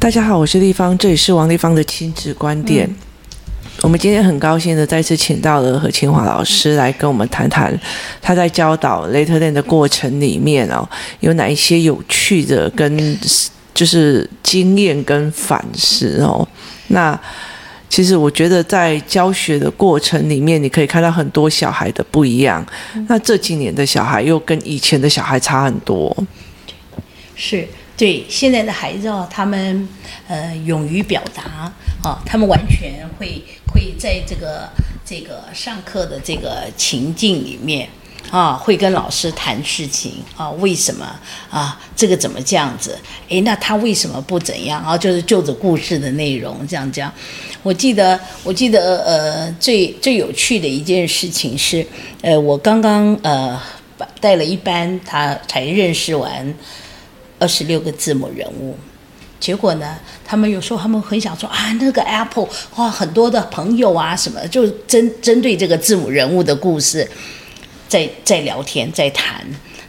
大家好，我是立方，这里是王立方的亲子观点。嗯、我们今天很高兴的再次请到了何清华老师来跟我们谈谈他在教导 Letterland 的过程里面哦，有哪一些有趣的跟就是经验跟反思哦。那其实我觉得在教学的过程里面，你可以看到很多小孩的不一样。那这几年的小孩又跟以前的小孩差很多。是。对现在的孩子哦，他们呃勇于表达啊、他们完全会会在这个这个上课的这个情境里面啊，会跟老师谈事情啊，为什么啊？这个怎么这样子？诶，那他为什么不怎样啊？就是就着故事的内容这样讲。我记得我记得呃最最有趣的一件事情是呃我刚刚呃带了一班，他才认识完。二十六个字母人物，结果呢？他们有时候他们很想说啊，那个 Apple 哇，很多的朋友啊，什么就针针对这个字母人物的故事，在在聊天，在谈。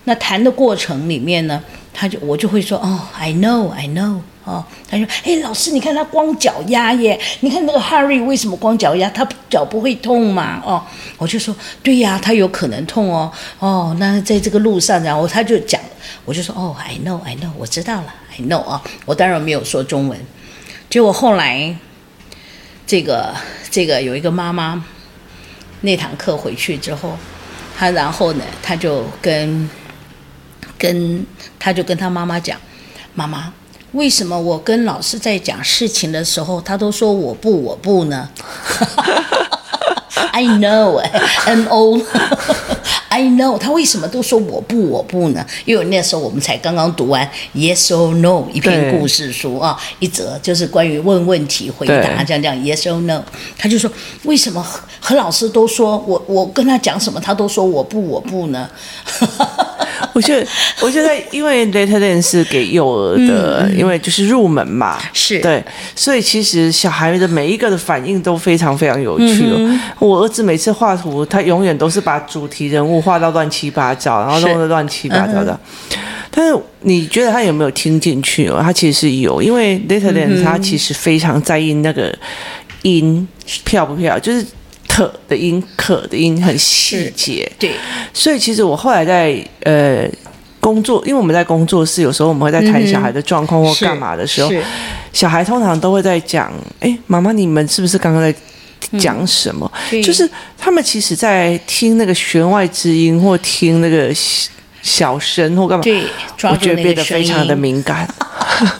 那谈的过程里面呢，他就我就会说哦，I know，I know。哦，他说：“哎，老师，你看他光脚丫耶，你看那个 Harry 为什么光脚丫？他脚不会痛嘛？哦，我就说，对呀，他有可能痛哦。哦，那在这个路上，然后他就讲，我就说，哦，I know，I know，我知道了，I know 啊。我当然没有说中文。结果后来，这个这个有一个妈妈，那堂课回去之后，他然后呢，他就跟跟他就跟他妈妈讲，妈妈。”为什么我跟老师在讲事情的时候，他都说我不我不呢？I know，no O，I know，他为什么都说我不我不呢？因为那时候我们才刚刚读完 Yes or No 一篇故事书啊，一则就是关于问问题回答这样这样 Yes or No，他就说为什么何老师都说我我跟他讲什么，他都说我不我不呢？我觉得，我觉得，因为 Letterland 是给幼儿的，嗯、因为就是入门嘛，是对，所以其实小孩的每一个的反应都非常非常有趣哦。嗯、我儿子每次画图，他永远都是把主题人物画到乱七八糟，然后弄得乱七八糟的。是但是你觉得他有没有听进去哦？他其实是有，因为 Letterland 他其实非常在意那个音漂不漂，就是。可的音，可的音很细节，对，所以其实我后来在呃工作，因为我们在工作室，有时候我们会在谈小孩的状况或干嘛的时候，小孩通常都会在讲，哎，妈妈，你们是不是刚刚在讲什么？嗯、就是他们其实在听那个弦外之音，或听那个小声或干嘛，对，我觉得变得非常的敏感。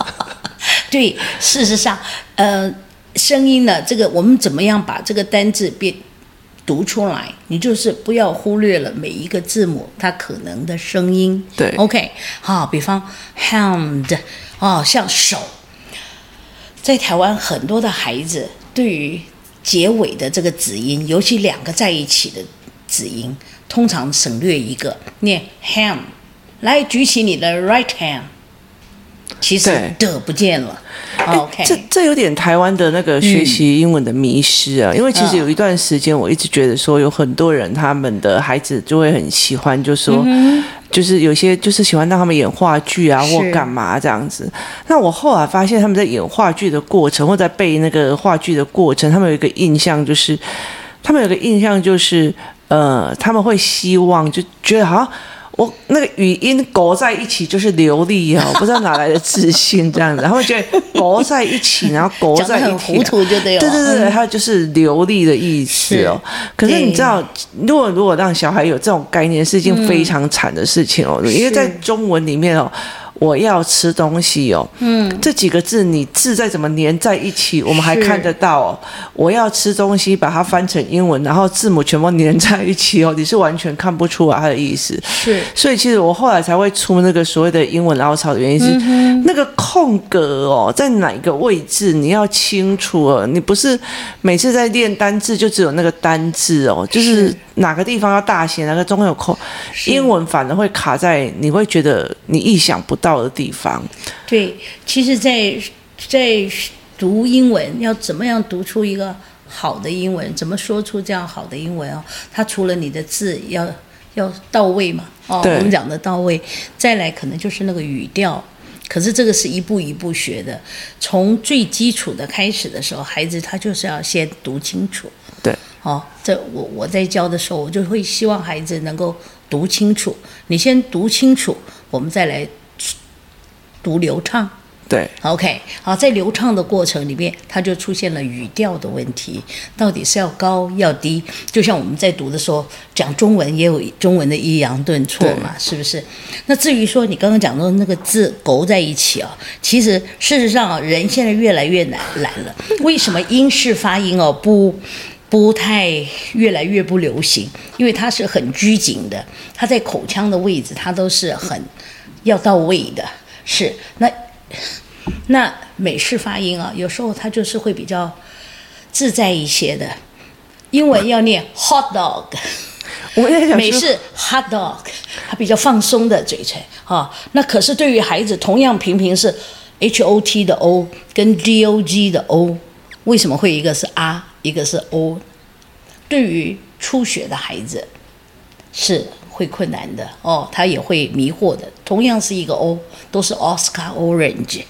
对，事实上，呃，声音呢，这个我们怎么样把这个单字变？读出来，你就是不要忽略了每一个字母它可能的声音。对，OK，好，比方 hand，哦，像手，在台湾很多的孩子对于结尾的这个子音，尤其两个在一起的子音，通常省略一个，念 hand，来举起你的 right hand。其实的不见了。OK，这这有点台湾的那个学习英文的迷失啊。嗯、因为其实有一段时间，我一直觉得说有很多人他们的孩子就会很喜欢，就说、就是有些就是喜欢让他们演话剧啊，或干嘛这样子。那我后来发现他们在演话剧的过程，或在背那个话剧的过程，他们有一个印象就是，他们有个印象就是，呃，他们会希望就觉得好像。我那个语音勾在一起就是流利啊，我不知道哪来的自信这样子，然后觉得勾在一起，然后勾在一起，很糊涂就对了。对对对，它就是流利的意思哦。可是你知道，如果如果让小孩有这种概念，是一件非常惨的事情哦，嗯、因为在中文里面哦。我要吃东西哦，嗯，这几个字你字再怎么连在一起，我们还看得到哦。我要吃东西，把它翻成英文，然后字母全部连在一起哦，你是完全看不出来它的意思。是，所以其实我后来才会出那个所谓的英文凹槽的原因是，嗯、那个空格哦，在哪一个位置你要清楚哦，你不是每次在练单字就只有那个单字哦，就是。哪个地方要大写，哪个中间有空，英文反而会卡在你会觉得你意想不到的地方。对，其实在，在在读英文要怎么样读出一个好的英文，怎么说出这样好的英文哦？它除了你的字要要到位嘛，哦，我们讲的到位，再来可能就是那个语调。可是这个是一步一步学的，从最基础的开始的时候，孩子他就是要先读清楚。对，哦，这我我在教的时候，我就会希望孩子能够读清楚。你先读清楚，我们再来读流畅。对，OK，好，在流畅的过程里面，它就出现了语调的问题，到底是要高要低？就像我们在读的时候，讲中文也有中文的抑扬顿挫嘛，是不是？那至于说你刚刚讲的那个字勾在一起啊，其实事实上啊，人现在越来越难懒了。为什么英式发音哦不不太越来越不流行？因为它是很拘谨的，它在口腔的位置它都是很要到位的，是那。那美式发音啊，有时候它就是会比较自在一些的。英文要念 hot dog，美式 hot dog，它比较放松的嘴唇啊。那可是对于孩子，同样平平是 h o t 的 o 跟 d o g 的 o，为什么会一个是 r，一个是 o？对于初学的孩子是会困难的哦，他也会迷惑的。同样是一个 o，都是 Oscar Orange。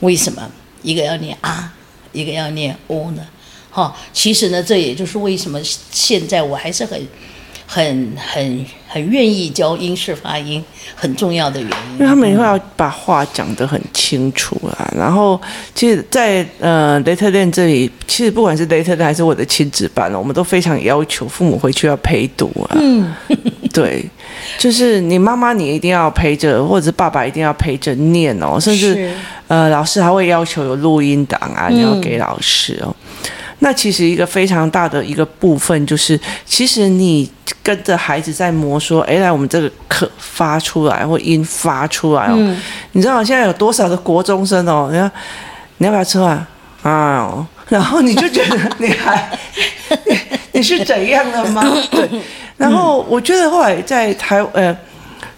为什么一个要念啊，一个要念 o 呢？哈，其实呢，这也就是为什么现在我还是很、很、很、很愿意教英式发音很重要的原因。因为他们会要把话讲得很清楚啊。然后，其实在，在呃雷特店这里，其实不管是雷特店还是我的亲子班，我们都非常要求父母回去要陪读啊。嗯，对。就是你妈妈，你一定要陪着，或者是爸爸一定要陪着念哦，甚至呃，老师还会要求有录音档啊，你要给老师哦。嗯、那其实一个非常大的一个部分就是，其实你跟着孩子在磨说，哎，来我们这个课发出来或音发出来哦。嗯、你知道现在有多少的国中生哦？你要你要不要吃饭啊？然后你就觉得你还 你，你是怎样的吗？对。然后我觉得后来在台呃，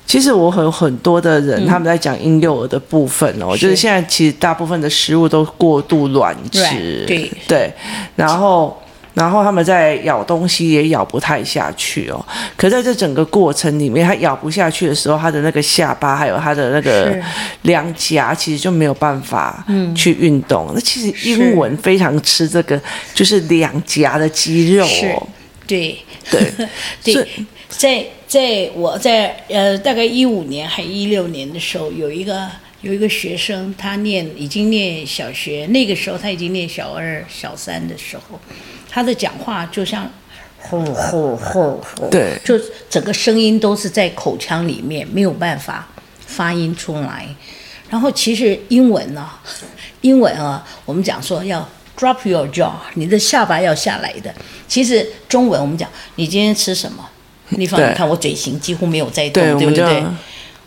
其实我有很多的人他们在讲婴幼儿的部分哦，就是现在其实大部分的食物都过度软质，对。对，然后然后他们在咬东西也咬不太下去哦。可在这整个过程里面，他咬不下去的时候，他的那个下巴还有他的那个两颊，其实就没有办法去运动。那其实英文非常吃这个，就是两颊的肌肉哦。对。对。对，在在我在呃大概一五年还一六年的时候，有一个有一个学生，他念已经念小学，那个时候他已经念小二小三的时候，他的讲话就像吼吼吼吼，对，就整个声音都是在口腔里面没有办法发音出来。然后其实英文呢，英文啊，我们讲说要。Drop your jaw，你的下巴要下来的。其实中文我们讲，你今天吃什么？你放你看我嘴型几乎没有在动，对，对不对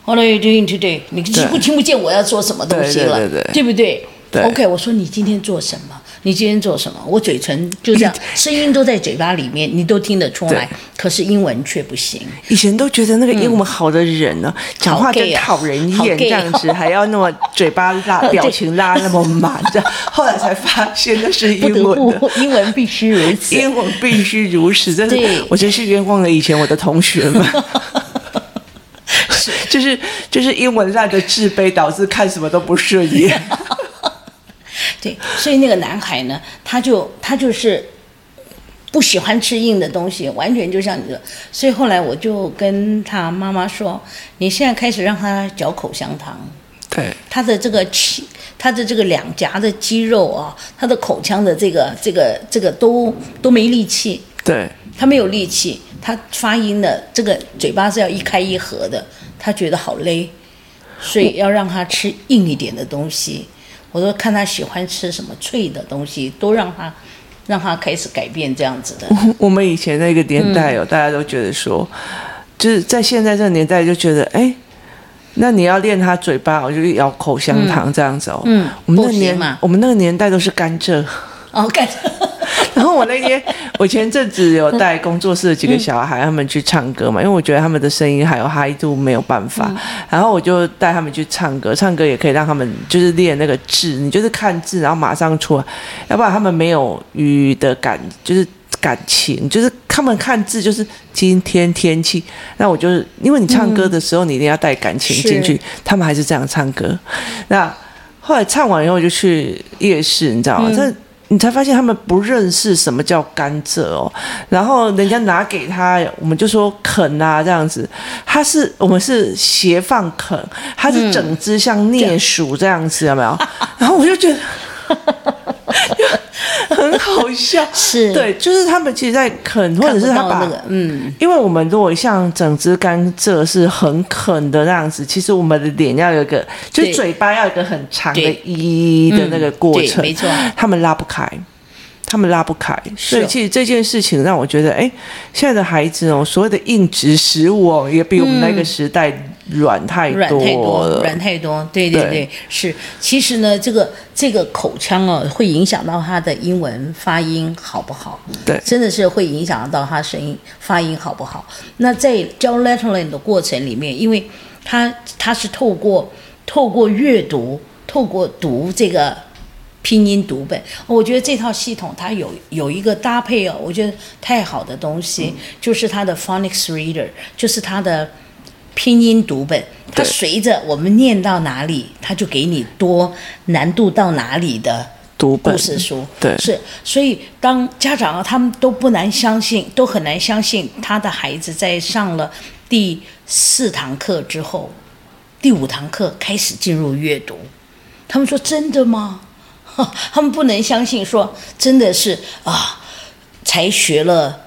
？What are you doing today？你几乎听不见我要说什么东西了，对，不对？对，OK，我说你今天做什么？你今天做什么？我嘴唇就这样，声音都在嘴巴里面，你都听得出来。可是英文却不行。以前都觉得那个英文好的人呢，讲话真讨人厌，这样子还要那么嘴巴拉 表情拉那么满，这样后来才发现那是英文的。英文必须如此，英文必须如此。真的，我真是冤枉了以前我的同学们。就是就是英文烂的自卑，导致看什么都不顺眼。对，所以那个男孩呢，他就他就是不喜欢吃硬的东西，完全就像你说。所以后来我就跟他妈妈说：“你现在开始让他嚼口香糖。”对，他的这个气，他的这个两颊的肌肉啊，他的口腔的这个这个这个都都没力气。对，他没有力气，他发音的这个嘴巴是要一开一合的，他觉得好勒，所以要让他吃硬一点的东西。我说看他喜欢吃什么脆的东西，都让他，让他开始改变这样子的。我们以前那个年代哦，嗯、大家都觉得说，就是在现在这个年代就觉得，哎，那你要练他嘴巴，我就咬口香糖这样子哦。嗯，我们那个年，我们那个年代都是甘蔗。哦，甘蔗。然后我那天，我前阵子有带工作室的几个小孩，他们去唱歌嘛，因为我觉得他们的声音还有嗨度没有办法，然后我就带他们去唱歌，唱歌也可以让他们就是练那个字，你就是看字，然后马上出来，要不然他们没有语的感，就是感情，就是他们看字就是今天天气。那我就是因为你唱歌的时候，你一定要带感情进去，他们还是这样唱歌。那后来唱完以后，就去夜市，你知道吗？这、嗯。你才发现他们不认识什么叫甘蔗哦，然后人家拿给他，我们就说啃啊这样子，他是我们是斜放啃，他是整只像啮薯这样子，有没有？然后我就觉得。很好笑，是。对，就是他们其实，在啃，或者是他把那个，嗯，因为我们如果像整只甘蔗是很啃的那样子，其实我们的脸要有一个，就是嘴巴要有一个很长的“一”的那个过程，没错，他们拉不开。他们拉不开，所以其实这件事情让我觉得，哎，现在的孩子哦，所谓的硬质食物哦，也比我们那个时代软太多，软太多，软太多。对对对，对是。其实呢，这个这个口腔哦，会影响到他的英文发音好不好？对，真的是会影响到他声音发音好不好？那在教 Letterland 的过程里面，因为他他是透过透过阅读，透过读这个。拼音读本，我觉得这套系统它有有一个搭配哦，我觉得太好的东西，嗯、就是它的 Phonics Reader，就是它的拼音读本，它随着我们念到哪里，它就给你多难度到哪里的读故事书。对，是，所以当家长啊，他们都不难相信，都很难相信他的孩子在上了第四堂课之后，第五堂课开始进入阅读，他们说真的吗？他们不能相信，说真的是啊，才学了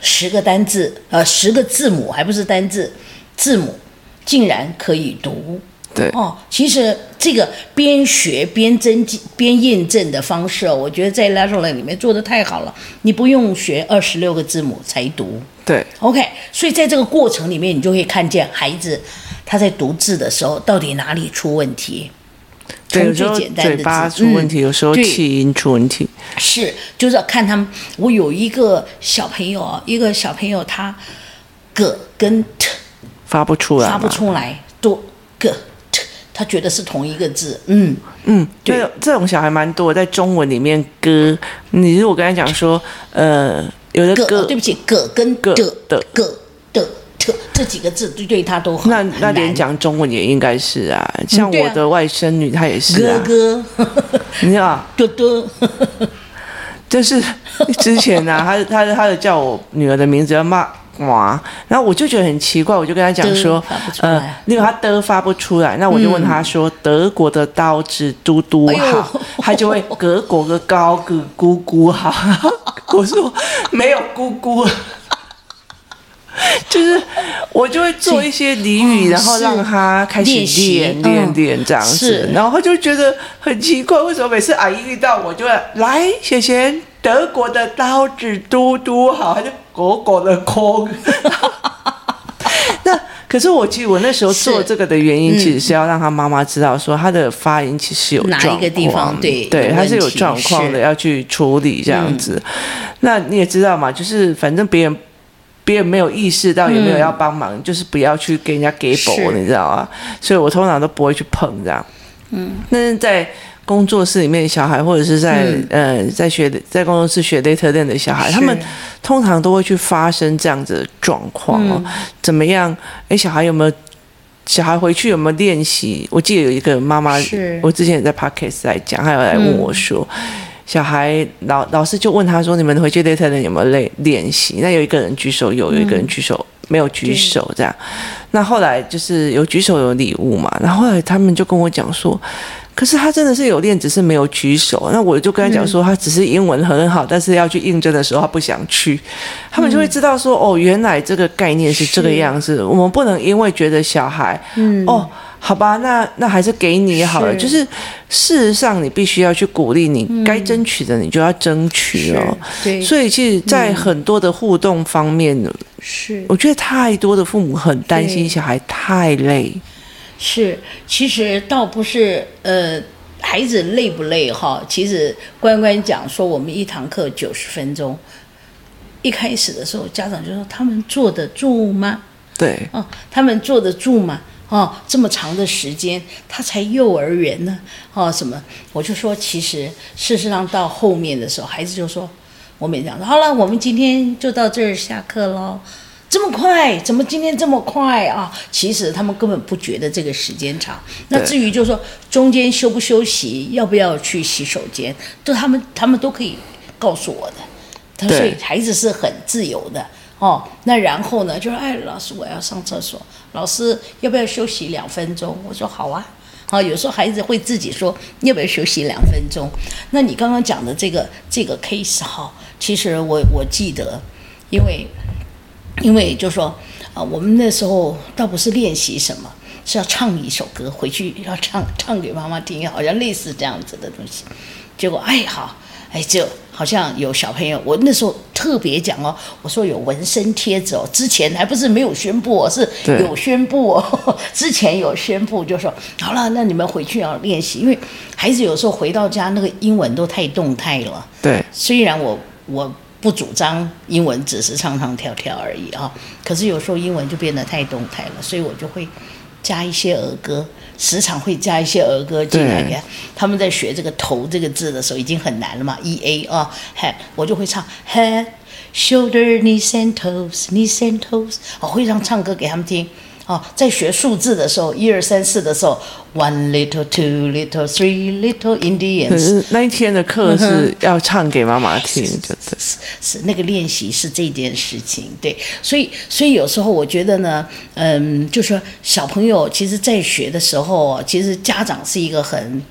十个单字，呃，十个字母，还不是单字，字母竟然可以读。对哦，其实这个边学边增进边验证的方式，我觉得在 Letterland 里面做的太好了。你不用学二十六个字母才读。对，OK，所以在这个过程里面，你就会看见孩子他在读字的时候到底哪里出问题。对，有时候嘴巴出问题，嗯、有时候气音出问题。是，就是要看他们。我有一个小朋友，一个小朋友，他个跟 t 发不出来，发不出来，多个 t，他觉得是同一个字。嗯。嗯，对，这种小孩蛮多，在中文里面，歌，你如果跟他讲说，呃，有的歌，对不起，个跟的的。个的。这几个字对对他都很那那连讲中文也应该是啊，像我的外甥女她也是啊，哥哥，你知道？哥哥，就是 之前呢、啊，他他他的叫我女儿的名字叫妈妈，然后我就觉得很奇怪，我就跟他讲说，呃，因为他的发不出来，那我就问他说，德国的刀子嘟嘟好，他就会德国的高个姑姑好，我说没有姑姑。就是我就会做一些俚语，然后让他开始练练练这样子，然后他就觉得很奇怪，为什么每次阿姨遇到我就会来学学德国的刀子嘟嘟好，还是果果的空。那可是我其实我那时候做这个的原因，其实是要让他妈妈知道说他的发音其实有，哪一个地方对对，他是有状况的，要去处理这样子。那你也知道嘛，就是反正别人。别人没有意识到，也没有要帮忙，嗯、就是不要去给人家给补，你知道啊？所以我通常都不会去碰这样。嗯，但是在工作室里面，小孩或者是在、嗯、呃在学在工作室学 Letterland 的小孩，他们通常都会去发生这样子的状况哦。嗯、怎么样？哎，小孩有没有？小孩回去有没有练习？我记得有一个妈妈，我之前也在 Podcast 来讲，还有来问我说。嗯小孩老老师就问他说：“你们回去 Letterland 有没有练练习？”那有一个人举手有，有一个人举手、嗯、没有举手，这样。那后来就是有举手有礼物嘛。然后后来他们就跟我讲说：“可是他真的是有练，只是没有举手。”那我就跟他讲说：“他只是英文很好，但是要去应征的时候他不想去。”他们就会知道说：“哦，原来这个概念是这个样子。是我们不能因为觉得小孩，嗯，哦。”好吧，那那还是给你好了。是就是事实上，你必须要去鼓励你该争取的，你就要争取哦。对，所以其实，在很多的互动方面，是我觉得太多的父母很担心小孩太累。是，其实倒不是呃，孩子累不累哈？其实关关讲说，我们一堂课九十分钟，一开始的时候，家长就说他们坐得住吗？对，哦，他们坐得住吗？哦，这么长的时间，他才幼儿园呢。哦，什么？我就说，其实事实上到后面的时候，孩子就说：“我们也讲好了，我们今天就到这儿下课喽。这么快？怎么今天这么快啊？其实他们根本不觉得这个时间长。那至于就是说中间休不休息，要不要去洗手间，都他们他们都可以告诉我的。所以孩子是很自由的哦。那然后呢，就说哎，老师我要上厕所，老师要不要休息两分钟？我说好啊。好，有时候孩子会自己说要不要休息两分钟。那你刚刚讲的这个这个 case 哈，其实我我记得，因为。因为就说啊，我们那时候倒不是练习什么，是要唱一首歌，回去要唱唱给妈妈听，好像类似这样子的东西。结果哎好，哎就好像有小朋友，我那时候特别讲哦，我说有纹身贴纸哦，之前还不是没有宣布哦，是有宣布哦，之前有宣布就说好了，那你们回去要练习，因为孩子有时候回到家那个英文都太动态了。对，虽然我我。不主张英文只是唱唱跳跳而已啊，可是有时候英文就变得太动态了，所以我就会加一些儿歌，时常会加一些儿歌进来给他。他们在学这个头这个字的时候已经很难了嘛，e a 啊，head，我就会唱 head shoulder knees and toes knees and toes，我会让唱歌给他们听。哦，在学数字的时候，一二三四的时候，one little two little three little Indians。可是那一天的课是要唱给妈妈听，嗯、就是是，是那个练习是这件事情，对，所以所以有时候我觉得呢，嗯，就说小朋友其实在学的时候，其实家长是一个很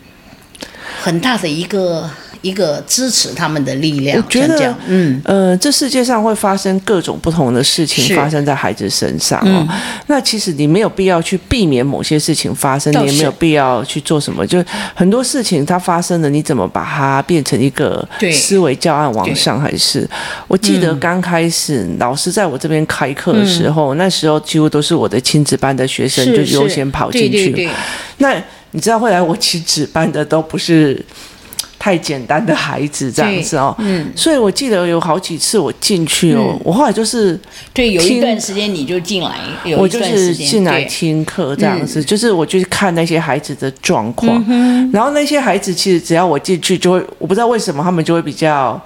很大的一个。一个支持他们的力量，我觉得，嗯，呃，这世界上会发生各种不同的事情发生在孩子身上哦。嗯、那其实你没有必要去避免某些事情发生，你也没有必要去做什么。就很多事情它发生了，你怎么把它变成一个思维教案往上？还是我记得刚开始老师在我这边开课的时候，嗯、那时候几乎都是我的亲子班的学生就优先跑进去。对对对，那你知道后来我亲子班的都不是。太简单的孩子这样子哦，嗯，所以我记得有好几次我进去哦，嗯、我后来就是对，有一段时间你就进来，我就是进来听课这样子，就是我就是看那些孩子的状况，嗯、然后那些孩子其实只要我进去就会，我不知道为什么他们就会比较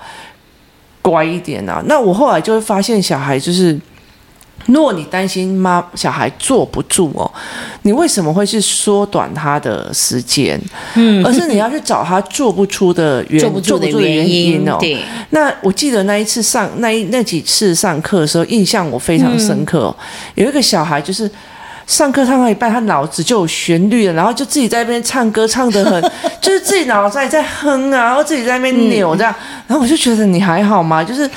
乖一点啊。那我后来就会发现小孩就是。如果你担心妈小孩坐不住哦，你为什么会去缩短他的时间？嗯，而是你要去找他坐不出的原坐不住的原因哦。对。那我记得那一次上那一那几次上课的时候，印象我非常深刻哦。有一个小孩就是。上课唱到一半，他脑子就有旋律了，然后就自己在那边唱歌，唱得很，就是自己脑子在在哼啊，然后自己在那边扭这样，嗯、然后我就觉得你还好吗？就是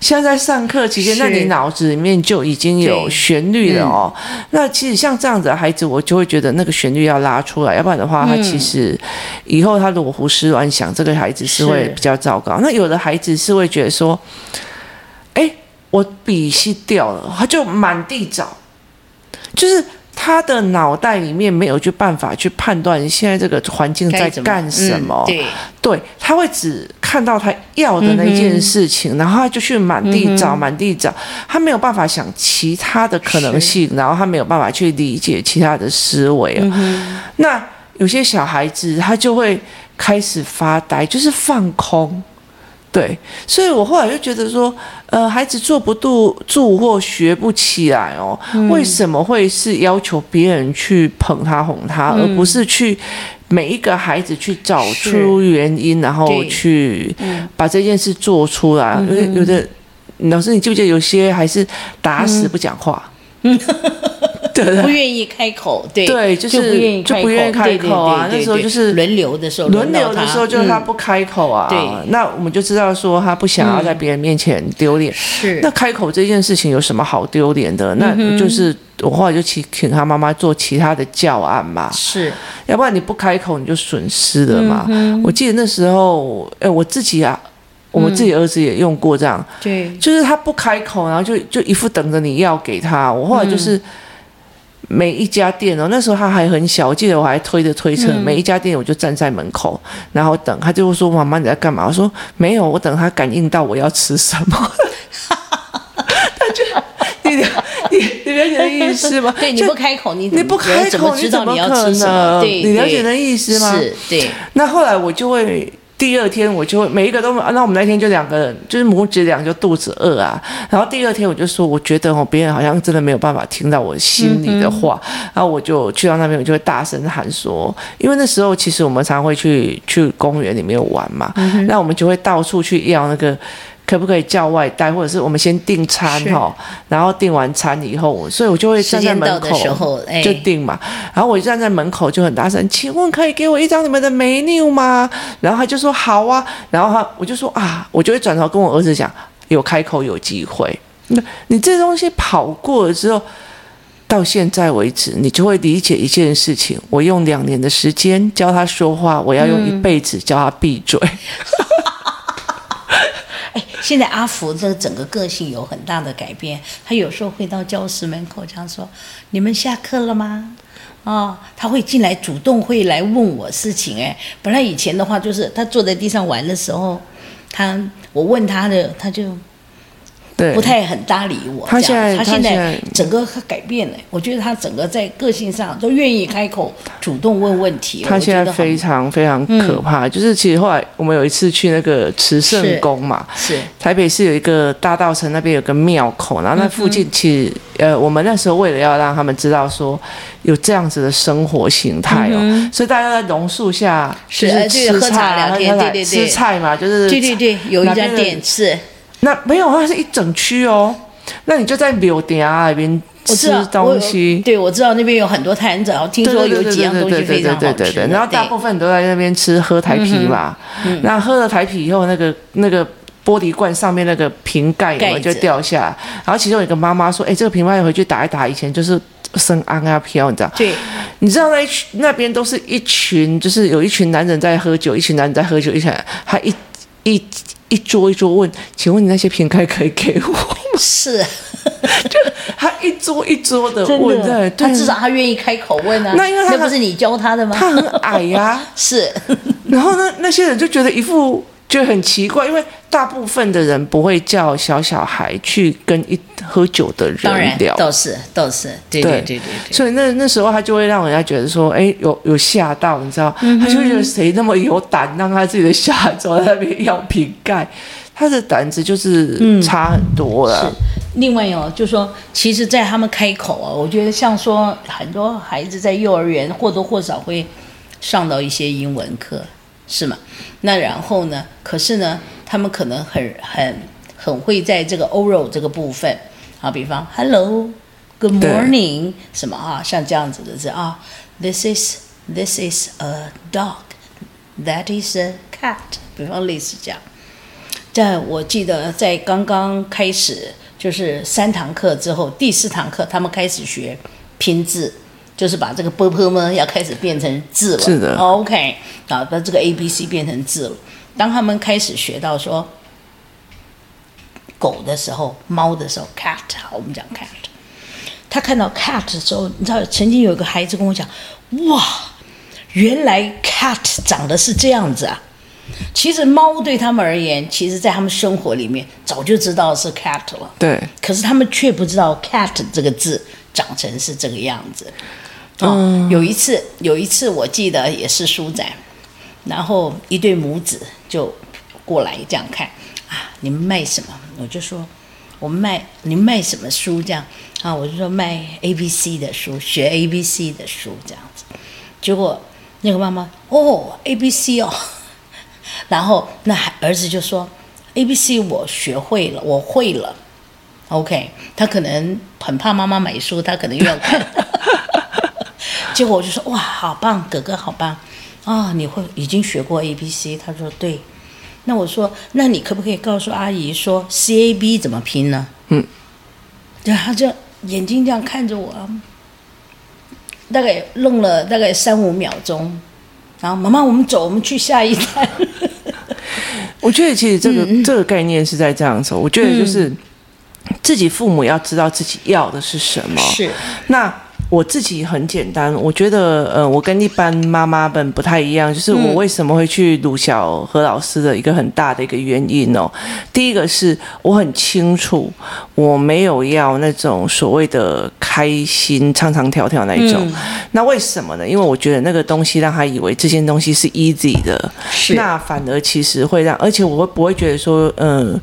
现在在上课期间，那你脑子里面就已经有旋律了哦。嗯、那其实像这样子的孩子，我就会觉得那个旋律要拉出来，要不然的话，他其实以后他如果胡思乱想，这个孩子是会比较糟糕。那有的孩子是会觉得说，哎，我笔芯掉了，他就满地找。就是他的脑袋里面没有去办法去判断现在这个环境在干什么，嗯、对，对，他会只看到他要的那件事情，嗯、然后他就去满地找，满地找，他没有办法想其他的可能性，然后他没有办法去理解其他的思维、嗯、那有些小孩子他就会开始发呆，就是放空。对，所以我后来就觉得说，呃，孩子坐不住住或学不起来哦，嗯、为什么会是要求别人去捧他哄他，嗯、而不是去每一个孩子去找出原因，然后去把这件事做出来？因为、嗯、有的老师，你记不记得有些还是打死不讲话？嗯 不愿意开口，对对，就是就不愿意开口啊。那时候就是轮流的时候，轮流的时候就是他不开口啊。对，那我们就知道说他不想要在别人面前丢脸。是，那开口这件事情有什么好丢脸的？那就是我后来就请请他妈妈做其他的教案嘛。是，要不然你不开口你就损失了嘛。我记得那时候，哎，我自己啊，我自己儿子也用过这样。对，就是他不开口，然后就就一副等着你要给他。我后来就是。每一家店哦，那时候他还很小，我记得我还推着推车，嗯、每一家店我就站在门口，然后等他就会说：“妈妈你在干嘛？”我说：“没有，我等他感应到我要吃什么。”他就你你你了解的意思吗？对，你不开口，你你不开口，你怎么知道你要吃什么？你了解的意思吗？是，对。那后来我就会。第二天我就会每一个都，那我们那天就两个人，就是母子俩就肚子饿啊。然后第二天我就说，我觉得哦，别人好像真的没有办法听到我心里的话。然后我就去到那边，我就会大声喊说，因为那时候其实我们常会去去公园里面玩嘛，嗯、那我们就会到处去要那个。可不可以叫外带，或者是我们先订餐哈，然后订完餐以后，所以我就会站在门口就订嘛。然后我站在门口就很大声，请问可以给我一张你们的 menu 吗？然后他就说好啊。然后他我就说啊，我就会转头跟我儿子讲，有开口有机会。那你这东西跑过了之后，到现在为止，你就会理解一件事情。我用两年的时间教他说话，我要用一辈子教他闭嘴。嗯 哎，现在阿福的整个个性有很大的改变。他有时候会到教室门口这样说：“你们下课了吗？”啊、哦，他会进来主动会来问我事情。哎，本来以前的话就是他坐在地上玩的时候，他我问他的，他就。对，不太很搭理我。他现在，他现在整个改变了。我觉得他整个在个性上都愿意开口，主动问问题。他现在非常非常可怕。嗯、就是其实后来我们有一次去那个慈圣宫嘛，是，是台北市有一个大道城那边有个庙口，然后那附近其实、嗯、呃，我们那时候为了要让他们知道说有这样子的生活形态哦，嗯、所以大家在榕树下就是吃菜聊天，对对对，吃菜嘛，就是对对对，有一家店是。那没有，它是一整区哦。那你就在柳店那边吃东西。对，我知道那边有很多摊子，听说有几样东西非常好吃。然后大部分都在那边吃喝台啤嘛。嗯。那喝了台啤以后，那个那个玻璃罐上面那个瓶盖就掉下来。然后其中有一个妈妈说：“哎，这个瓶盖回去打一打，以前就是生安啊飘，你知道？”对。你知道那那边都是一群，就是有一群男人在喝酒，一群男人在喝酒，一群还一一。一桌一桌问，请问你那些瓶盖可以给我吗？是，就他一桌一桌的问，对，他至少他愿意开口问啊。那因为他不是你教他的吗？他很矮呀、啊，是。然后呢，那些人就觉得一副。就很奇怪，因为大部分的人不会叫小小孩去跟一喝酒的人聊，都是都是，对对对对，对，所以那那时候他就会让人家觉得说，哎，有有吓到，你知道？嗯、他就觉得谁那么有胆，让他自己的小孩走在那边要瓶盖，他的胆子就是差很多了。嗯、是，另外哦，就说其实，在他们开口啊，我觉得像说很多孩子在幼儿园或多或少会上到一些英文课。是吗？那然后呢？可是呢，他们可能很很很会在这个 oral 这个部分啊，比方 hello，good morning 什么啊，像这样子的字啊，this is this is a dog，that is a cat，比方类似这样。在我记得在刚刚开始就是三堂课之后，第四堂课他们开始学拼字。就是把这个波波呢要开始变成字了，是的，OK，啊，把这个 A B C 变成字了。当他们开始学到说狗的时候，猫的时候，cat，好，我们讲 cat。他看到 cat 的时候，你知道，曾经有一个孩子跟我讲，哇，原来 cat 长得是这样子啊。其实猫对他们而言，其实在他们生活里面早就知道是 cat 了，对。可是他们却不知道 cat 这个字长成是这个样子。哦，嗯、有一次，有一次我记得也是书展，然后一对母子就过来这样看啊，你们卖什么？我就说我们卖，你们卖什么书？这样啊，我就说卖 A B C 的书，学 A B C 的书这样子。结果那个妈妈哦，A B C 哦，然后那儿子就说 A B C 我学会了，我会了。OK，他可能很怕妈妈买书，他可能又要看。结果我就说哇，好棒，哥哥好棒啊、哦！你会已经学过 A B C？他说对。那我说，那你可不可以告诉阿姨说 C A B 怎么拼呢？嗯。然后他就眼睛这样看着我，大概愣了大概三五秒钟，然后妈妈，我们走，我们去下一站。我觉得其实这个、嗯、这个概念是在这样子，我觉得就是自己父母要知道自己要的是什么。是。那。我自己很简单，我觉得，呃，我跟一般妈妈们不太一样，就是我为什么会去鲁小何老师的一个很大的一个原因哦。第一个是我很清楚，我没有要那种所谓的开心唱唱跳跳那一种。嗯、那为什么呢？因为我觉得那个东西让他以为这件东西是 easy 的，是那反而其实会让，而且我会不会觉得说，嗯、呃。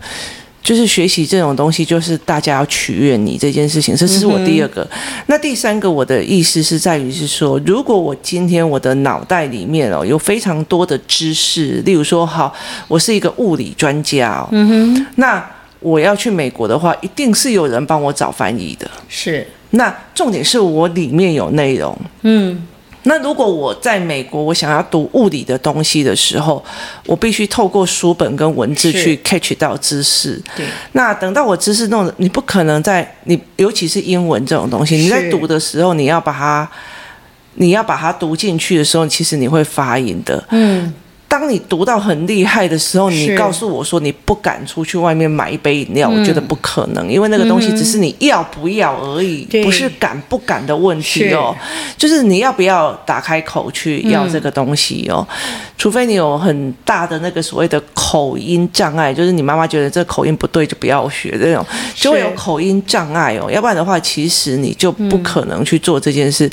就是学习这种东西，就是大家要取悦你这件事情，这是我第二个。嗯、那第三个，我的意思是在于是说，如果我今天我的脑袋里面哦有非常多的知识，例如说，好，我是一个物理专家哦，嗯哼，那我要去美国的话，一定是有人帮我找翻译的。是，那重点是我里面有内容，嗯。那如果我在美国，我想要读物理的东西的时候，我必须透过书本跟文字去 catch 到知识。对。那等到我知识弄，你不可能在你，尤其是英文这种东西，你在读的时候，你要把它，你要把它读进去的时候，其实你会发音的。嗯。当你读到很厉害的时候，你告诉我说你不敢出去外面买一杯饮料，我觉得不可能，因为那个东西只是你要不要而已，不是敢不敢的问题哦。就是你要不要打开口去要这个东西哦？除非你有很大的那个所谓的口音障碍，就是你妈妈觉得这口音不对就不要学这种，就会有口音障碍哦。要不然的话，其实你就不可能去做这件事。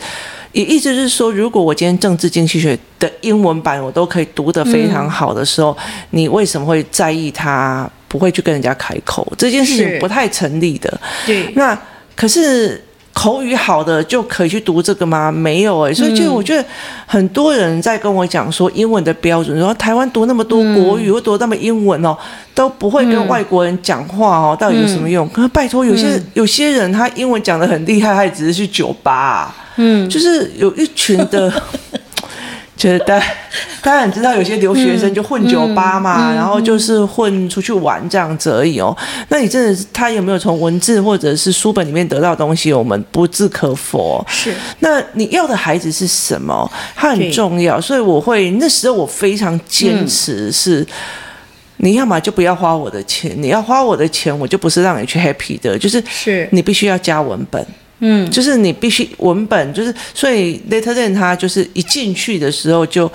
也意思是说，如果我今天政治经济学的英文版我都可以读得非常好的时候，嗯、你为什么会在意他不会去跟人家开口？这件事情不太成立的。对。那可是口语好的就可以去读这个吗？没有哎、欸。所以就我觉得很多人在跟我讲说英文的标准，说台湾读那么多国语，或读那么英文哦，都不会跟外国人讲话哦，到底有什么用？可是拜托，有些有些人他英文讲的很厉害，他也只是去酒吧、啊。嗯，就是有一群的，觉得大家很知道，有些留学生就混酒吧嘛，嗯嗯嗯、然后就是混出去玩这样子而已哦。那你真的是他有没有从文字或者是书本里面得到东西？我们不置可否。是。那你要的孩子是什么？他很重要，所以我会那时候我非常坚持是，你要么就不要花我的钱，你要花我的钱，我就不是让你去 happy 的，就是是你必须要加文本。嗯，就是你必须文本，就是所以 LettLearn 它就是一进去的时候就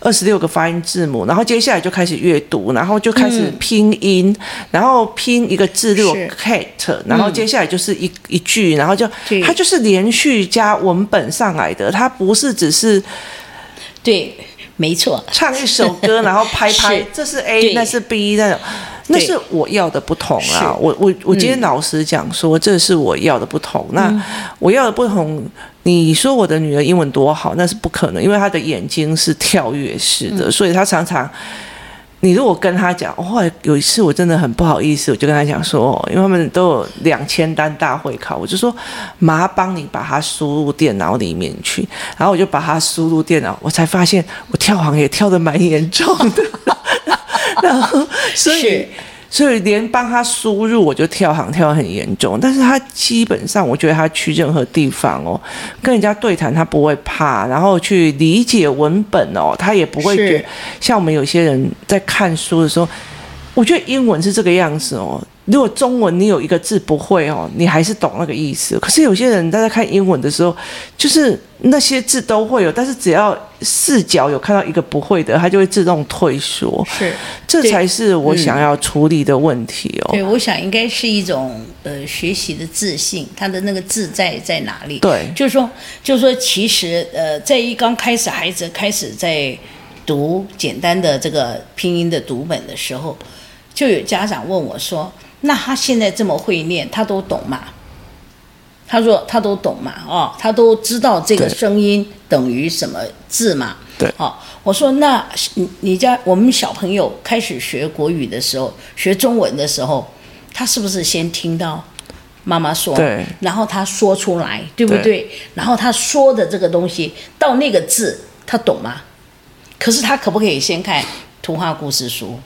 二十六个发音字母，然后接下来就开始阅读，然后就开始拼音，嗯、然后拼一个字六 cat，然后接下来就是一一句，然后就它就是连续加文本上来的，它不是只是对，没错，唱一首歌然后拍拍，是这是 A，那是 B 那种。那是我要的不同啊！我我我今天老实讲说，这是我要的不同。那我要的不同，你说我的女儿英文多好，那是不可能，因为她的眼睛是跳跃式的，所以她常常，你如果跟他讲，后来有一次我真的很不好意思，我就跟他讲说，因为他们都有两千单大会考，我就说，麻帮你把它输入电脑里面去，然后我就把它输入电脑，我才发现我跳行也跳得蛮严重的。然后，所以，所以连帮他输入，我就跳行跳得很严重。但是他基本上，我觉得他去任何地方哦，跟人家对谈，他不会怕，然后去理解文本哦，他也不会觉得像我们有些人在看书的时候，我觉得英文是这个样子哦。如果中文你有一个字不会哦，你还是懂那个意思。可是有些人大家看英文的时候，就是那些字都会有，但是只要视角有看到一个不会的，他就会自动退缩。是，这才是我想要处理的问题哦。对，我想应该是一种呃学习的自信，他的那个自在在哪里？对，就是说，就是说，其实呃，在一刚开始孩子开始在读简单的这个拼音的读本的时候，就有家长问我说。那他现在这么会念，他都懂吗？他说他都懂嘛，哦，他都知道这个声音等于什么字嘛？对，哦，我说那你你家我们小朋友开始学国语的时候，学中文的时候，他是不是先听到妈妈说，对，然后他说出来，对不对？对，然后他说的这个东西到那个字，他懂吗？可是他可不可以先看图画故事书？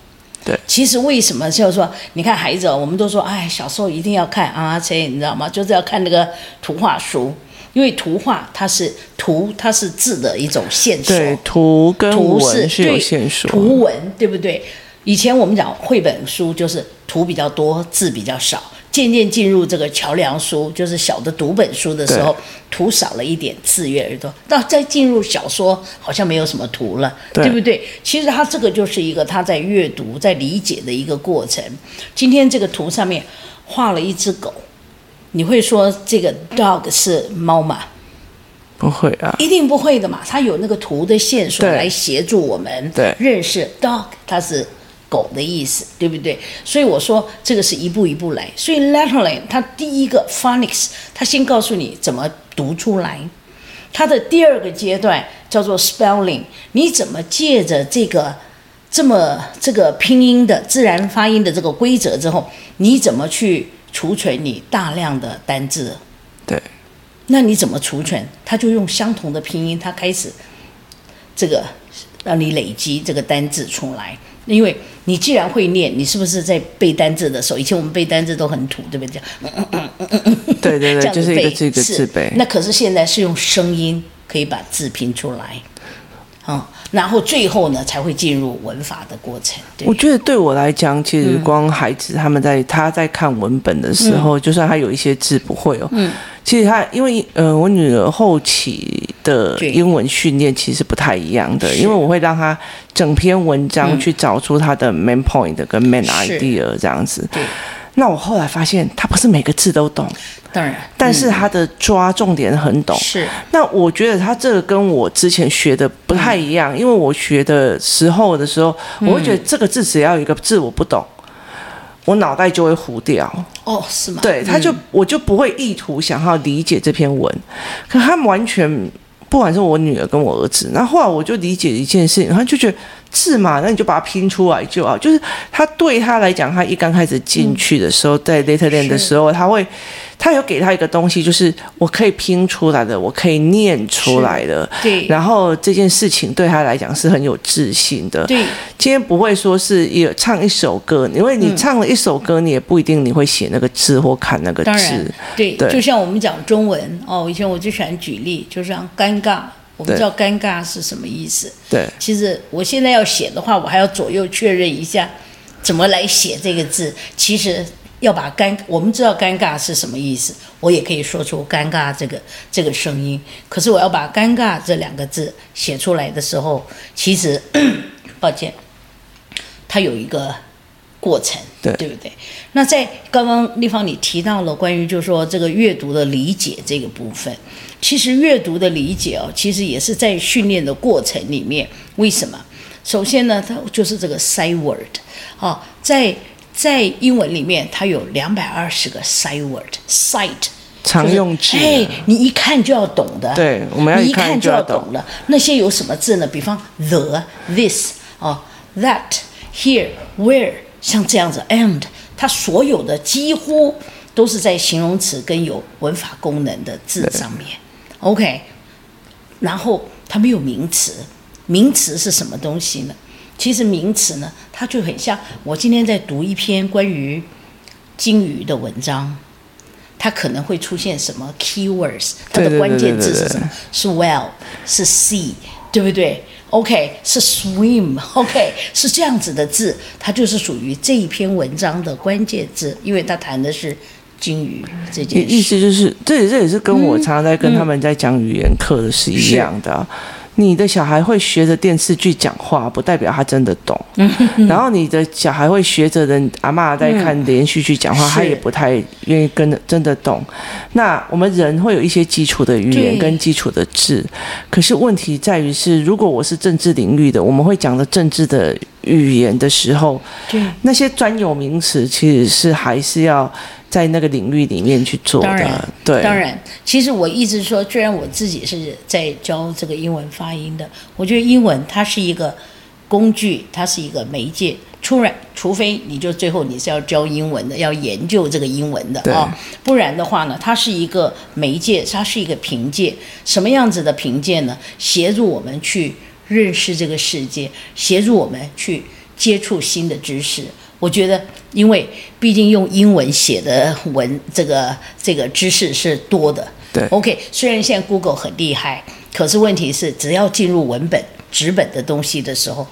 对，其实为什么就是说，你看孩子，我们都说，哎，小时候一定要看啊，这你知道吗？就是要看那个图画书，因为图画它是图，它是字的一种线索。对，图跟文是有线索。图文对不对？以前我们讲绘本书就是图比较多，字比较少。渐渐进入这个桥梁书，就是小的读本书的时候，图少了一点，字越多。到再进入小说，好像没有什么图了，对，对不对？其实他这个就是一个他在阅读、在理解的一个过程。今天这个图上面画了一只狗，你会说这个 dog 是猫吗？不会啊，一定不会的嘛。它有那个图的线索来协助我们认识 dog，它是。狗的意思，对不对？所以我说这个是一步一步来。所以 letterling 它第一个 phonics，它先告诉你怎么读出来。它的第二个阶段叫做 spelling，你怎么借着这个这么这个拼音的自然发音的这个规则之后，你怎么去储存你大量的单字？对，那你怎么储存？它就用相同的拼音，它开始这个让你累积这个单字出来，因为。你既然会念，你是不是在背单字的时候？以前我们背单字都很土，对不对？嗯嗯嗯嗯嗯嗯，对对 对，就是一个字一个字背。那可是现在是用声音可以把字拼出来，嗯，然后最后呢才会进入文法的过程。我觉得对我来讲，其实光孩子他们在他在看文本的时候，嗯、就算他有一些字不会哦，嗯，其实他因为呃，我女儿后期。的英文训练其实不太一样的，因为我会让他整篇文章去找出他的 main point 跟 main idea 这样子。对。那我后来发现，他不是每个字都懂，当然，但是他的抓重点很懂。是。那我觉得他这个跟我之前学的不太一样，因为我学的时候的时候，我会觉得这个字只要有一个字我不懂，我脑袋就会糊掉。哦，是吗？对，他就我就不会意图想要理解这篇文，可他们完全。不管是我女儿跟我儿子，那后来我就理解一件事情，他就觉得字嘛，那你就把它拼出来就好。就是他对他来讲，他一刚开始进去的时候，嗯、在 letterland 的时候，他会。他有给他一个东西，就是我可以拼出来的，我可以念出来的。对。然后这件事情对他来讲是很有自信的。对。今天不会说是有唱一首歌，因为你唱了一首歌，你也不一定你会写那个字或看那个字。对。对。就像我们讲中文哦，以前我就喜欢举例，就像尴尬，我们知道尴尬是什么意思。对。其实我现在要写的话，我还要左右确认一下，怎么来写这个字。其实。要把尴，我们知道尴尬是什么意思，我也可以说出尴尬这个这个声音。可是我要把尴尬这两个字写出来的时候，其实，抱歉，它有一个过程，对，对不对？那在刚刚立方你提到了关于就是说这个阅读的理解这个部分，其实阅读的理解哦，其实也是在训练的过程里面。为什么？首先呢，它就是这个 sight word，哦，在。在英文里面，它有两百二十个 sight word，sight 常用字，哎，你一看就要懂的。对，我们要一看就要懂了。那些有什么字呢？比方 the、this、哦、that、here、where，像这样子，and，它所有的几乎都是在形容词跟有文法功能的字上面。OK，然后它没有名词，名词是什么东西呢？其实名词呢，它就很像我今天在读一篇关于鲸鱼的文章，它可能会出现什么 keywords，它的关键字是什么？是 well，是 sea，对不对？OK，是 swim，OK，是这样子的字，它就是属于这一篇文章的关键字，因为它谈的是鲸鱼这件事。意思就是，这也这也是跟我常常在跟他们在讲语言课的是一样的。你的小孩会学着电视剧讲话，不代表他真的懂。然后你的小孩会学着人阿嬷在看连续剧讲话，他也不太愿意跟着真的懂。那我们人会有一些基础的语言跟基础的字，可是问题在于是，如果我是政治领域的，我们会讲的政治的语言的时候，那些专有名词其实是还是要。在那个领域里面去做的，当然，对，当然，其实我一直说，虽然我自己是在教这个英文发音的，我觉得英文它是一个工具，它是一个媒介。突然，除非你就最后你是要教英文的，要研究这个英文的啊，不然的话呢，它是一个媒介，它是一个凭借。什么样子的凭借呢？协助我们去认识这个世界，协助我们去接触新的知识。我觉得，因为毕竟用英文写的文，这个这个知识是多的。对，OK。虽然现在 Google 很厉害，可是问题是，只要进入文本、纸本的东西的时候，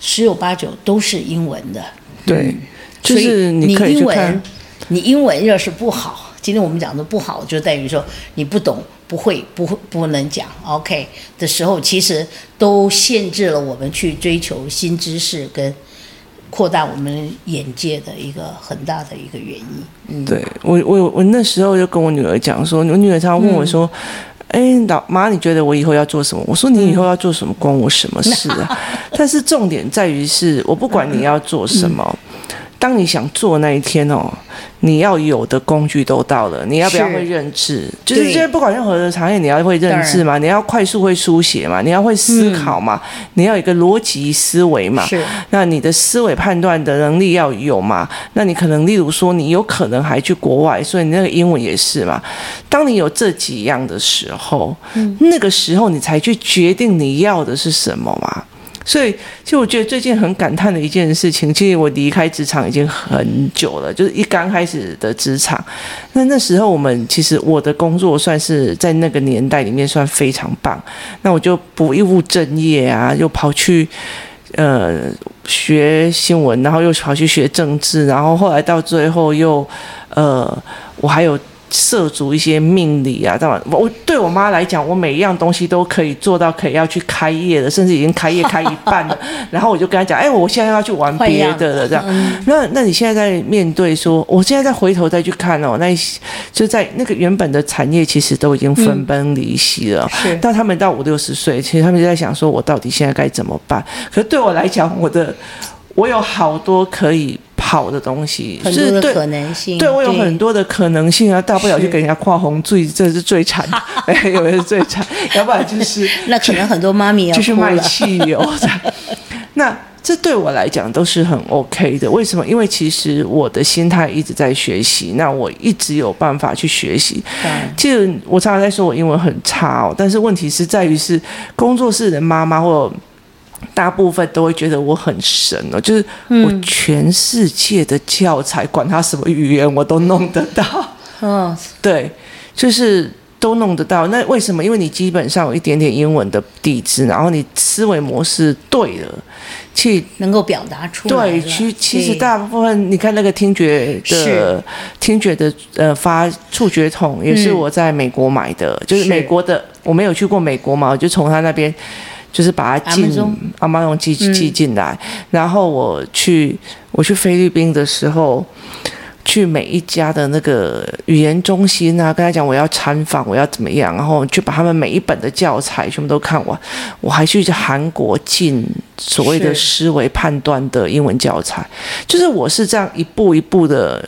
十有八九都是英文的。对，就是你可以去看。你英文要是不好，今天我们讲的不好，就在于说你不懂、不会、不会、不能讲 OK 的时候，其实都限制了我们去追求新知识跟扩大我们眼界的一个很大的一个原因。嗯，对我，我我那时候就跟我女儿讲说，我女儿常问我说。嗯哎，老妈，你觉得我以后要做什么？我说你以后要做什么，关我什么事啊？但是重点在于是，我不管你要做什么。当你想做那一天哦，你要有的工具都到了，你要不要会认字？就是这不管任何的行业，你要会认字嘛？你要快速会书写嘛？你要会思考嘛？嗯、你要有一个逻辑思维嘛？是。那你的思维判断的能力要有嘛？那你可能例如说，你有可能还去国外，所以你那个英文也是嘛？当你有这几样的时候，嗯、那个时候你才去决定你要的是什么嘛？所以，其实我觉得最近很感叹的一件事情，其实我离开职场已经很久了，就是一刚开始的职场，那那时候我们其实我的工作算是在那个年代里面算非常棒，那我就不务正业啊，又跑去呃学新闻，然后又跑去学政治，然后后来到最后又呃我还有。涉足一些命理啊，当然，我对我妈来讲，我每一样东西都可以做到，可以要去开业的，甚至已经开业开一半了。然后我就跟她讲，哎，我现在要去玩别的了，这样。那那你现在在面对说，我现在再回头再去看哦，那就在那个原本的产业，其实都已经分崩离析了。是。但他们到五六十岁，其实他们就在想说，我到底现在该怎么办？可是对我来讲，我的我有好多可以。好的东西，很多的可能性，对，对我有很多的可能性啊，大不了就给人家跨红最，这是最惨的，哎，有的是最惨，要不然就是 那可能很多妈咪要就是卖汽油的，那这对我来讲都是很 OK 的。为什么？因为其实我的心态一直在学习，那我一直有办法去学习。其实我常常在说我英文很差哦，但是问题是在于是工作室的妈妈或。大部分都会觉得我很神哦，就是我全世界的教材，管他什么语言，我都弄得到。嗯，对，就是都弄得到。那为什么？因为你基本上有一点点英文的底子，然后你思维模式对了，去能够表达出来。对，其其实大部分你看那个听觉的听觉的呃发触觉筒，也是我在美国买的，就是美国的，我没有去过美国嘛，我就从他那边。就是把它进阿妈用寄寄进来，然后我去我去菲律宾的时候，去每一家的那个语言中心啊，跟他讲我要参访，我要怎么样，然后去把他们每一本的教材全部都看完。我还去韩国进所谓的思维判断的英文教材，就是我是这样一步一步的。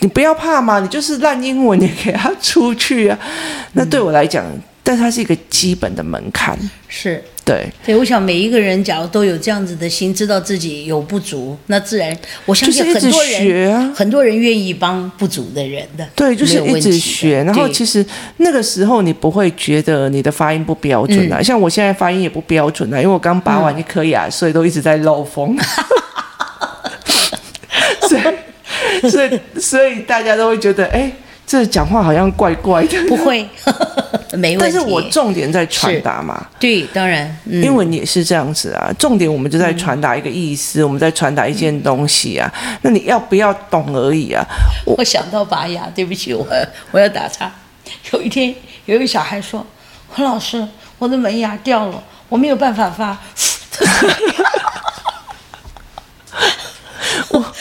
你不要怕嘛，你就是烂英文，你给他出去啊。那对我来讲。但它是一个基本的门槛，是对。对，我想每一个人，假如都有这样子的心，知道自己有不足，那自然我相信很多人，很多人愿意帮不足的人的。对，就是一直学。然后其实那个时候你不会觉得你的发音不标准啊，嗯、像我现在发音也不标准啊，因为我刚拔完一颗牙，所以都一直在漏风。所以，所以，所以大家都会觉得，哎。这讲话好像怪怪的，不会，没问题。但是我重点在传达嘛，对，当然，嗯、英文也是这样子啊。重点我们就在传达一个意思，嗯、我们在传达一件东西啊。嗯、那你要不要懂而已啊？我，我想到拔牙，对不起，我我要打岔。有一天，有一个小孩说：“黄老师，我的门牙掉了，我没有办法发。”我。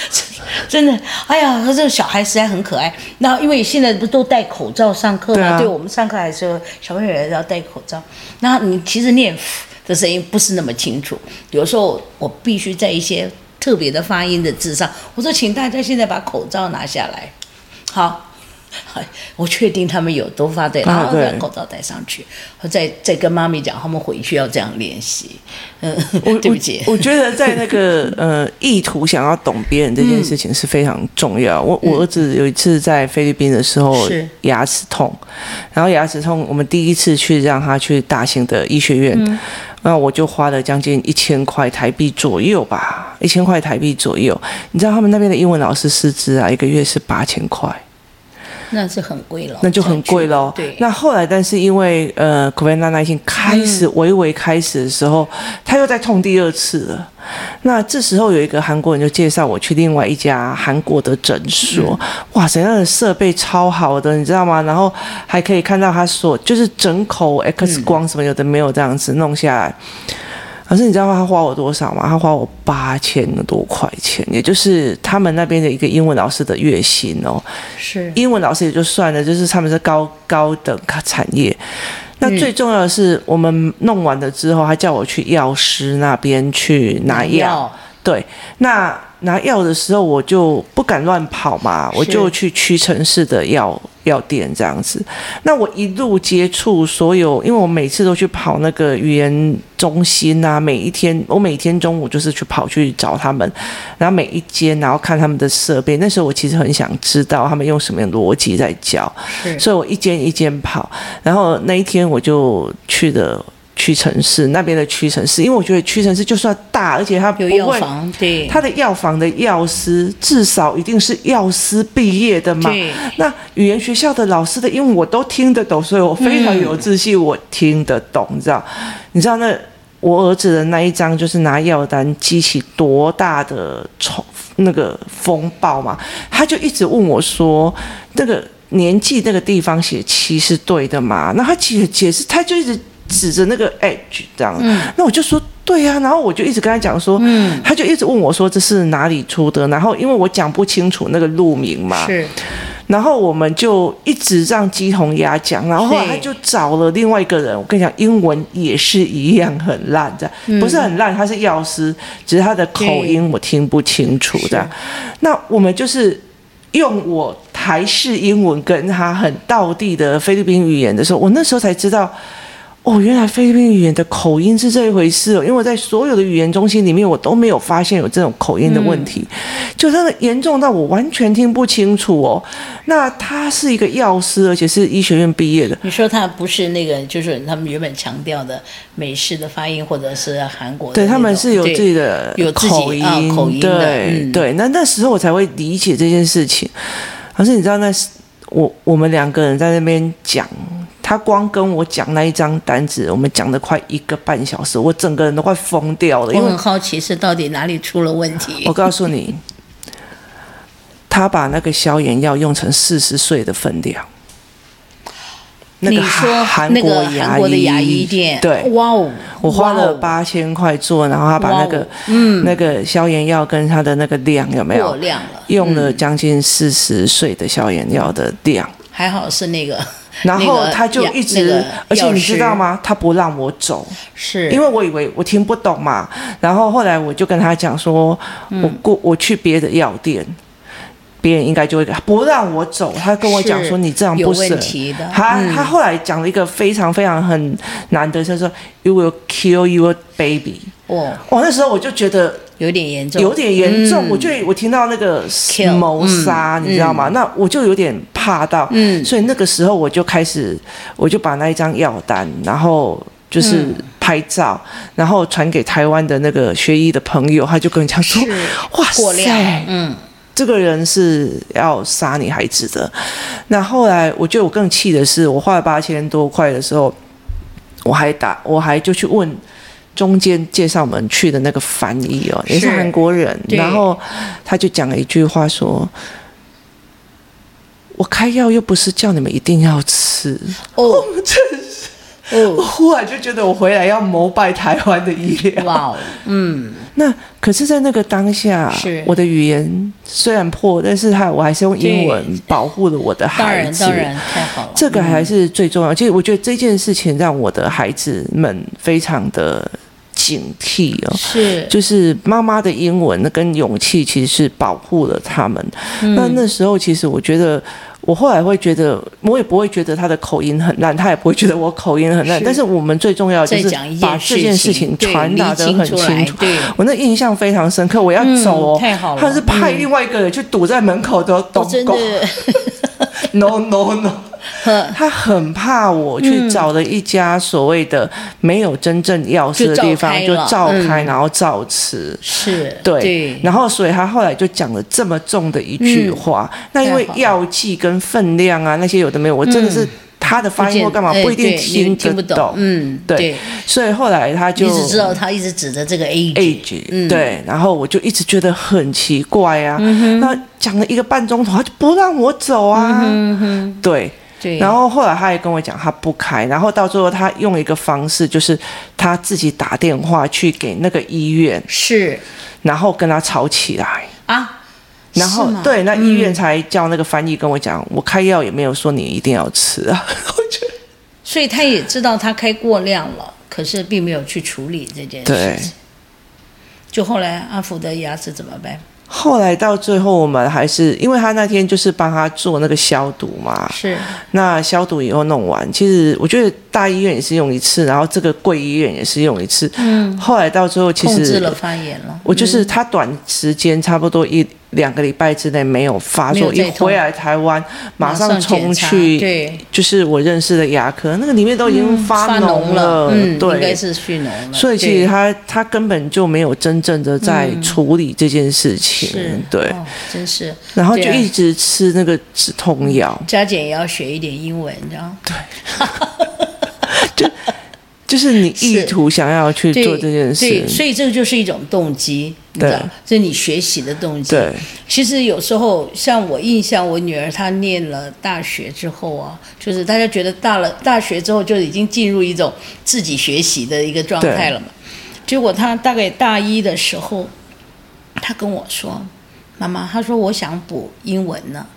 真的，哎呀，他这个小孩实在很可爱。那因为现在不都戴口罩上课吗？对，啊、对我们上课还是小朋友也要戴口罩。那你其实念的声音不是那么清楚，有时候我必须在一些特别的发音的字上，我说请大家现在把口罩拿下来，好。我确定他们有都发对，然后把口罩戴上去，我再再跟妈咪讲，他们回去要这样练习。嗯，对不起，我，我觉得在那个呃意图想要懂别人这件事情是非常重要。我我儿子有一次在菲律宾的时候牙齿痛，然后牙齿痛，我们第一次去让他去大型的医学院，那我就花了将近一千块台币左右吧，一千块台币左右。你知道他们那边的英文老师师资啊，一个月是八千块。那是很贵了，那就很贵喽。对，那后来，但是因为呃，COVID-19 开始微微开始的时候，嗯、他又在痛第二次了。那这时候有一个韩国人就介绍我去另外一家韩国的诊所，嗯、哇，怎样的设备超好的，你知道吗？然后还可以看到他所，就是整口 X 光什么有的没有这样子弄下来。可是你知道他花我多少吗？他花我八千多块钱，也就是他们那边的一个英文老师的月薪哦。是英文老师也就算了，就是他们是高高等产业。那最重要的是，我们弄完了之后，他叫我去药师那边去拿药。对，那拿药的时候，我就不敢乱跑嘛，我就去屈臣氏的药。药店这样子，那我一路接触所有，因为我每次都去跑那个语言中心啊，每一天我每天中午就是去跑去找他们，然后每一间，然后看他们的设备。那时候我其实很想知道他们用什么样的逻辑在教，所以我一间一间跑。然后那一天我就去了。屈臣氏那边的屈臣氏，因为我觉得屈臣氏就算大，而且他不会，有药房，对，他的药房的药师至少一定是药师毕业的嘛。那语言学校的老师的，因为我都听得懂，所以我非常有自信，我听得懂，你知道？你知道那我儿子的那一张就是拿药单激起多大的冲那个风暴嘛？他就一直问我说，那个年纪那个地方写七是对的嘛？那他解解释，他就一直。指着那个 edge 这样，嗯、那我就说对呀、啊，然后我就一直跟他讲说，嗯、他就一直问我说这是哪里出的，然后因为我讲不清楚那个路名嘛，是，然后我们就一直让鸡同鸭讲，然后后来他就找了另外一个人，我跟你讲，英文也是一样很烂的，不是很烂，他是药师，只是他的口音我听不清楚的，那我们就是用我台式英文跟他很道地的菲律宾语言的时候，我那时候才知道。哦，原来菲律宾语言的口音是这一回事哦，因为我在所有的语言中心里面，我都没有发现有这种口音的问题，嗯、就真的严重到我完全听不清楚哦。那他是一个药师，而且是医学院毕业的。你说他不是那个，就是他们原本强调的美式的发音，或者是韩国的？对，他们是有自己的有口音，哦、口音的。对、嗯、对，那那时候我才会理解这件事情。可是你知道那，那我我们两个人在那边讲。他光跟我讲那一张单子，我们讲了快一个半小时，我整个人都快疯掉了。因为我很好奇是到底哪里出了问题。我告诉你，他把那个消炎药用成四十岁的分量。那个韩国韩国的牙医店，对，哇哦，我花了八千块做，然后他把那个嗯那个消炎药跟他的那个量有没有？过量了，用了将近四十岁的消炎药的量。还好是那个。然后他就一直，那个、而且你知道吗？他不让我走，是因为我以为我听不懂嘛。然后后来我就跟他讲说，嗯、我过我去别的药店，别人应该就会不让我走。他跟我讲说，你这样不是问题的。他、嗯、他后来讲了一个非常非常很难的，就是说 You will kill your baby。哦，哦，那时候我就觉得。有点严重，有点严重。嗯、我就我听到那个谋杀，嗯、你知道吗？嗯、那我就有点怕到。嗯，所以那个时候我就开始，我就把那一张药单，然后就是拍照，嗯、然后传给台湾的那个学医的朋友，他就跟人家说：“哇塞，嗯，这个人是要杀你孩子的。”那后来我觉得我更气的是，我花了八千多块的时候，我还打，我还就去问。中间介绍我们去的那个翻译哦，也是韩国人，然后他就讲了一句话说：“我开药又不是叫你们一定要吃。”哦，真是，哦，我忽然就觉得我回来要膜拜台湾的医疗。哇，嗯，那可是，在那个当下，是我的语言虽然破，但是还我还是用英文保护了我的孩子。当然，当然，太好了，这个还是最重要。其实我觉得这件事情让我的孩子们非常的。警惕哦，是，就是妈妈的英文跟勇气，其实是保护了他们。嗯、那那时候，其实我觉得，我后来会觉得，我也不会觉得他的口音很烂，他也不会觉得我口音很烂。是但是我们最重要的就是把这件事情传达的很清楚。我那印象非常深刻。我要走哦，嗯、太好了。他是派另外一个人去堵在门口的董工。No no no。他很怕我去找了一家所谓的没有真正药师的地方，就照开，然后照吃。是，对。然后，所以他后来就讲了这么重的一句话。那因为药剂跟分量啊，那些有的没有，我真的是。他的发音或干嘛不一定听听不懂。嗯，对。所以后来他就一直知道他一直指着这个 age 对。然后我就一直觉得很奇怪啊，那讲了一个半钟头，他就不让我走啊，对。对，然后后来他也跟我讲，他不开，然后到最后他用一个方式，就是他自己打电话去给那个医院，是，然后跟他吵起来。啊，然后对，那医院才叫那个翻译跟我讲，嗯、我开药也没有说你一定要吃啊，我觉得，所以他也知道他开过量了，可是并没有去处理这件事情，对，就后来阿福的牙齿怎么办？后来到最后，我们还是因为他那天就是帮他做那个消毒嘛，是。那消毒以后弄完，其实我觉得大医院也是用一次，然后这个贵医院也是用一次。嗯。后来到最后，其实控制了发炎了。我就是他短时间差不多一。两个礼拜之内没有发作，一回来台湾马上冲去，对，就是我认识的牙科，那个里面都已经发脓了，嗯，对，应该是蓄脓了。所以其实他他根本就没有真正的在处理这件事情，是，对，真是。然后就一直吃那个止痛药。佳简也要学一点英文，你知道？对，就。就是你意图想要去做这件事，所以这个就是一种动机，你知道，这是你学习的动机。对，其实有时候像我印象，我女儿她念了大学之后啊，就是大家觉得大了大学之后就已经进入一种自己学习的一个状态了嘛。结果她大概大一的时候，她跟我说：“妈妈，她说我想补英文呢。”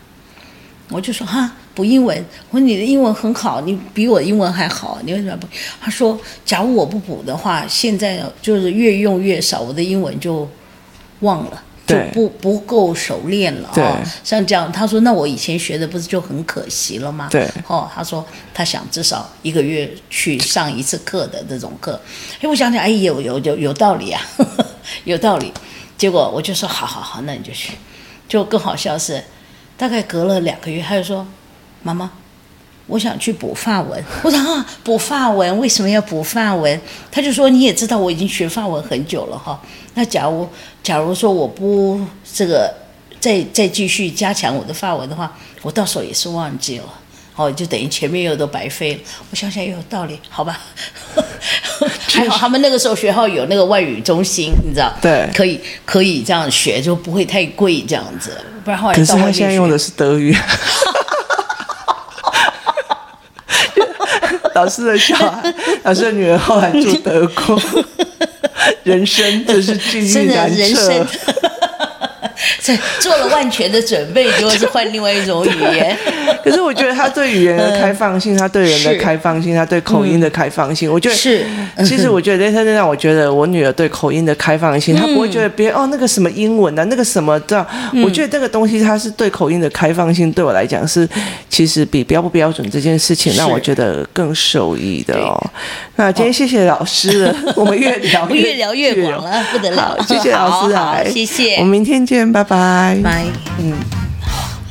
我就说：“哈。”补英文，我说你的英文很好，你比我英文还好，你为什么不？他说，假如我不补的话，现在就是越用越少，我的英文就忘了，就不不够熟练了啊。像这样，他说，那我以前学的不是就很可惜了吗？对。哦，他说他想至少一个月去上一次课的这种课。哎，我想想，哎，有有有有道理啊呵呵，有道理。结果我就说，好好好，那你就去。就更好笑是，大概隔了两个月，他就说。妈妈，我想去补法文。我说啊，补法文为什么要补法文？他就说你也知道我已经学法文很久了哈。那假如假如说我不这个再再继续加强我的法文的话，我到时候也是忘记了，哦，就等于前面又都白费了。我想想也有道理，好吧？还好他们那个时候学校有那个外语中心，你知道？对，可以可以这样学，就不会太贵这样子。不然后来可是他现在用的是德语。老师的小孩，老师的女儿后来住德国，人生真是境遇难测。在做了万全的准备，结果是换另外一种语言。可是我觉得他对语言的开放性，他对人的开放性，他对口音的开放性，我觉得是。其实我觉得，他让我觉得我女儿对口音的开放性，她不会觉得别人哦那个什么英文啊，那个什么的。我觉得这个东西，它是对口音的开放性，对我来讲是其实比标不标准这件事情让我觉得更受益的哦。那今天谢谢老师了，我们越聊越聊越广了，不得了。谢谢老师啊，谢谢。我们明天见，拜拜。拜，嗯。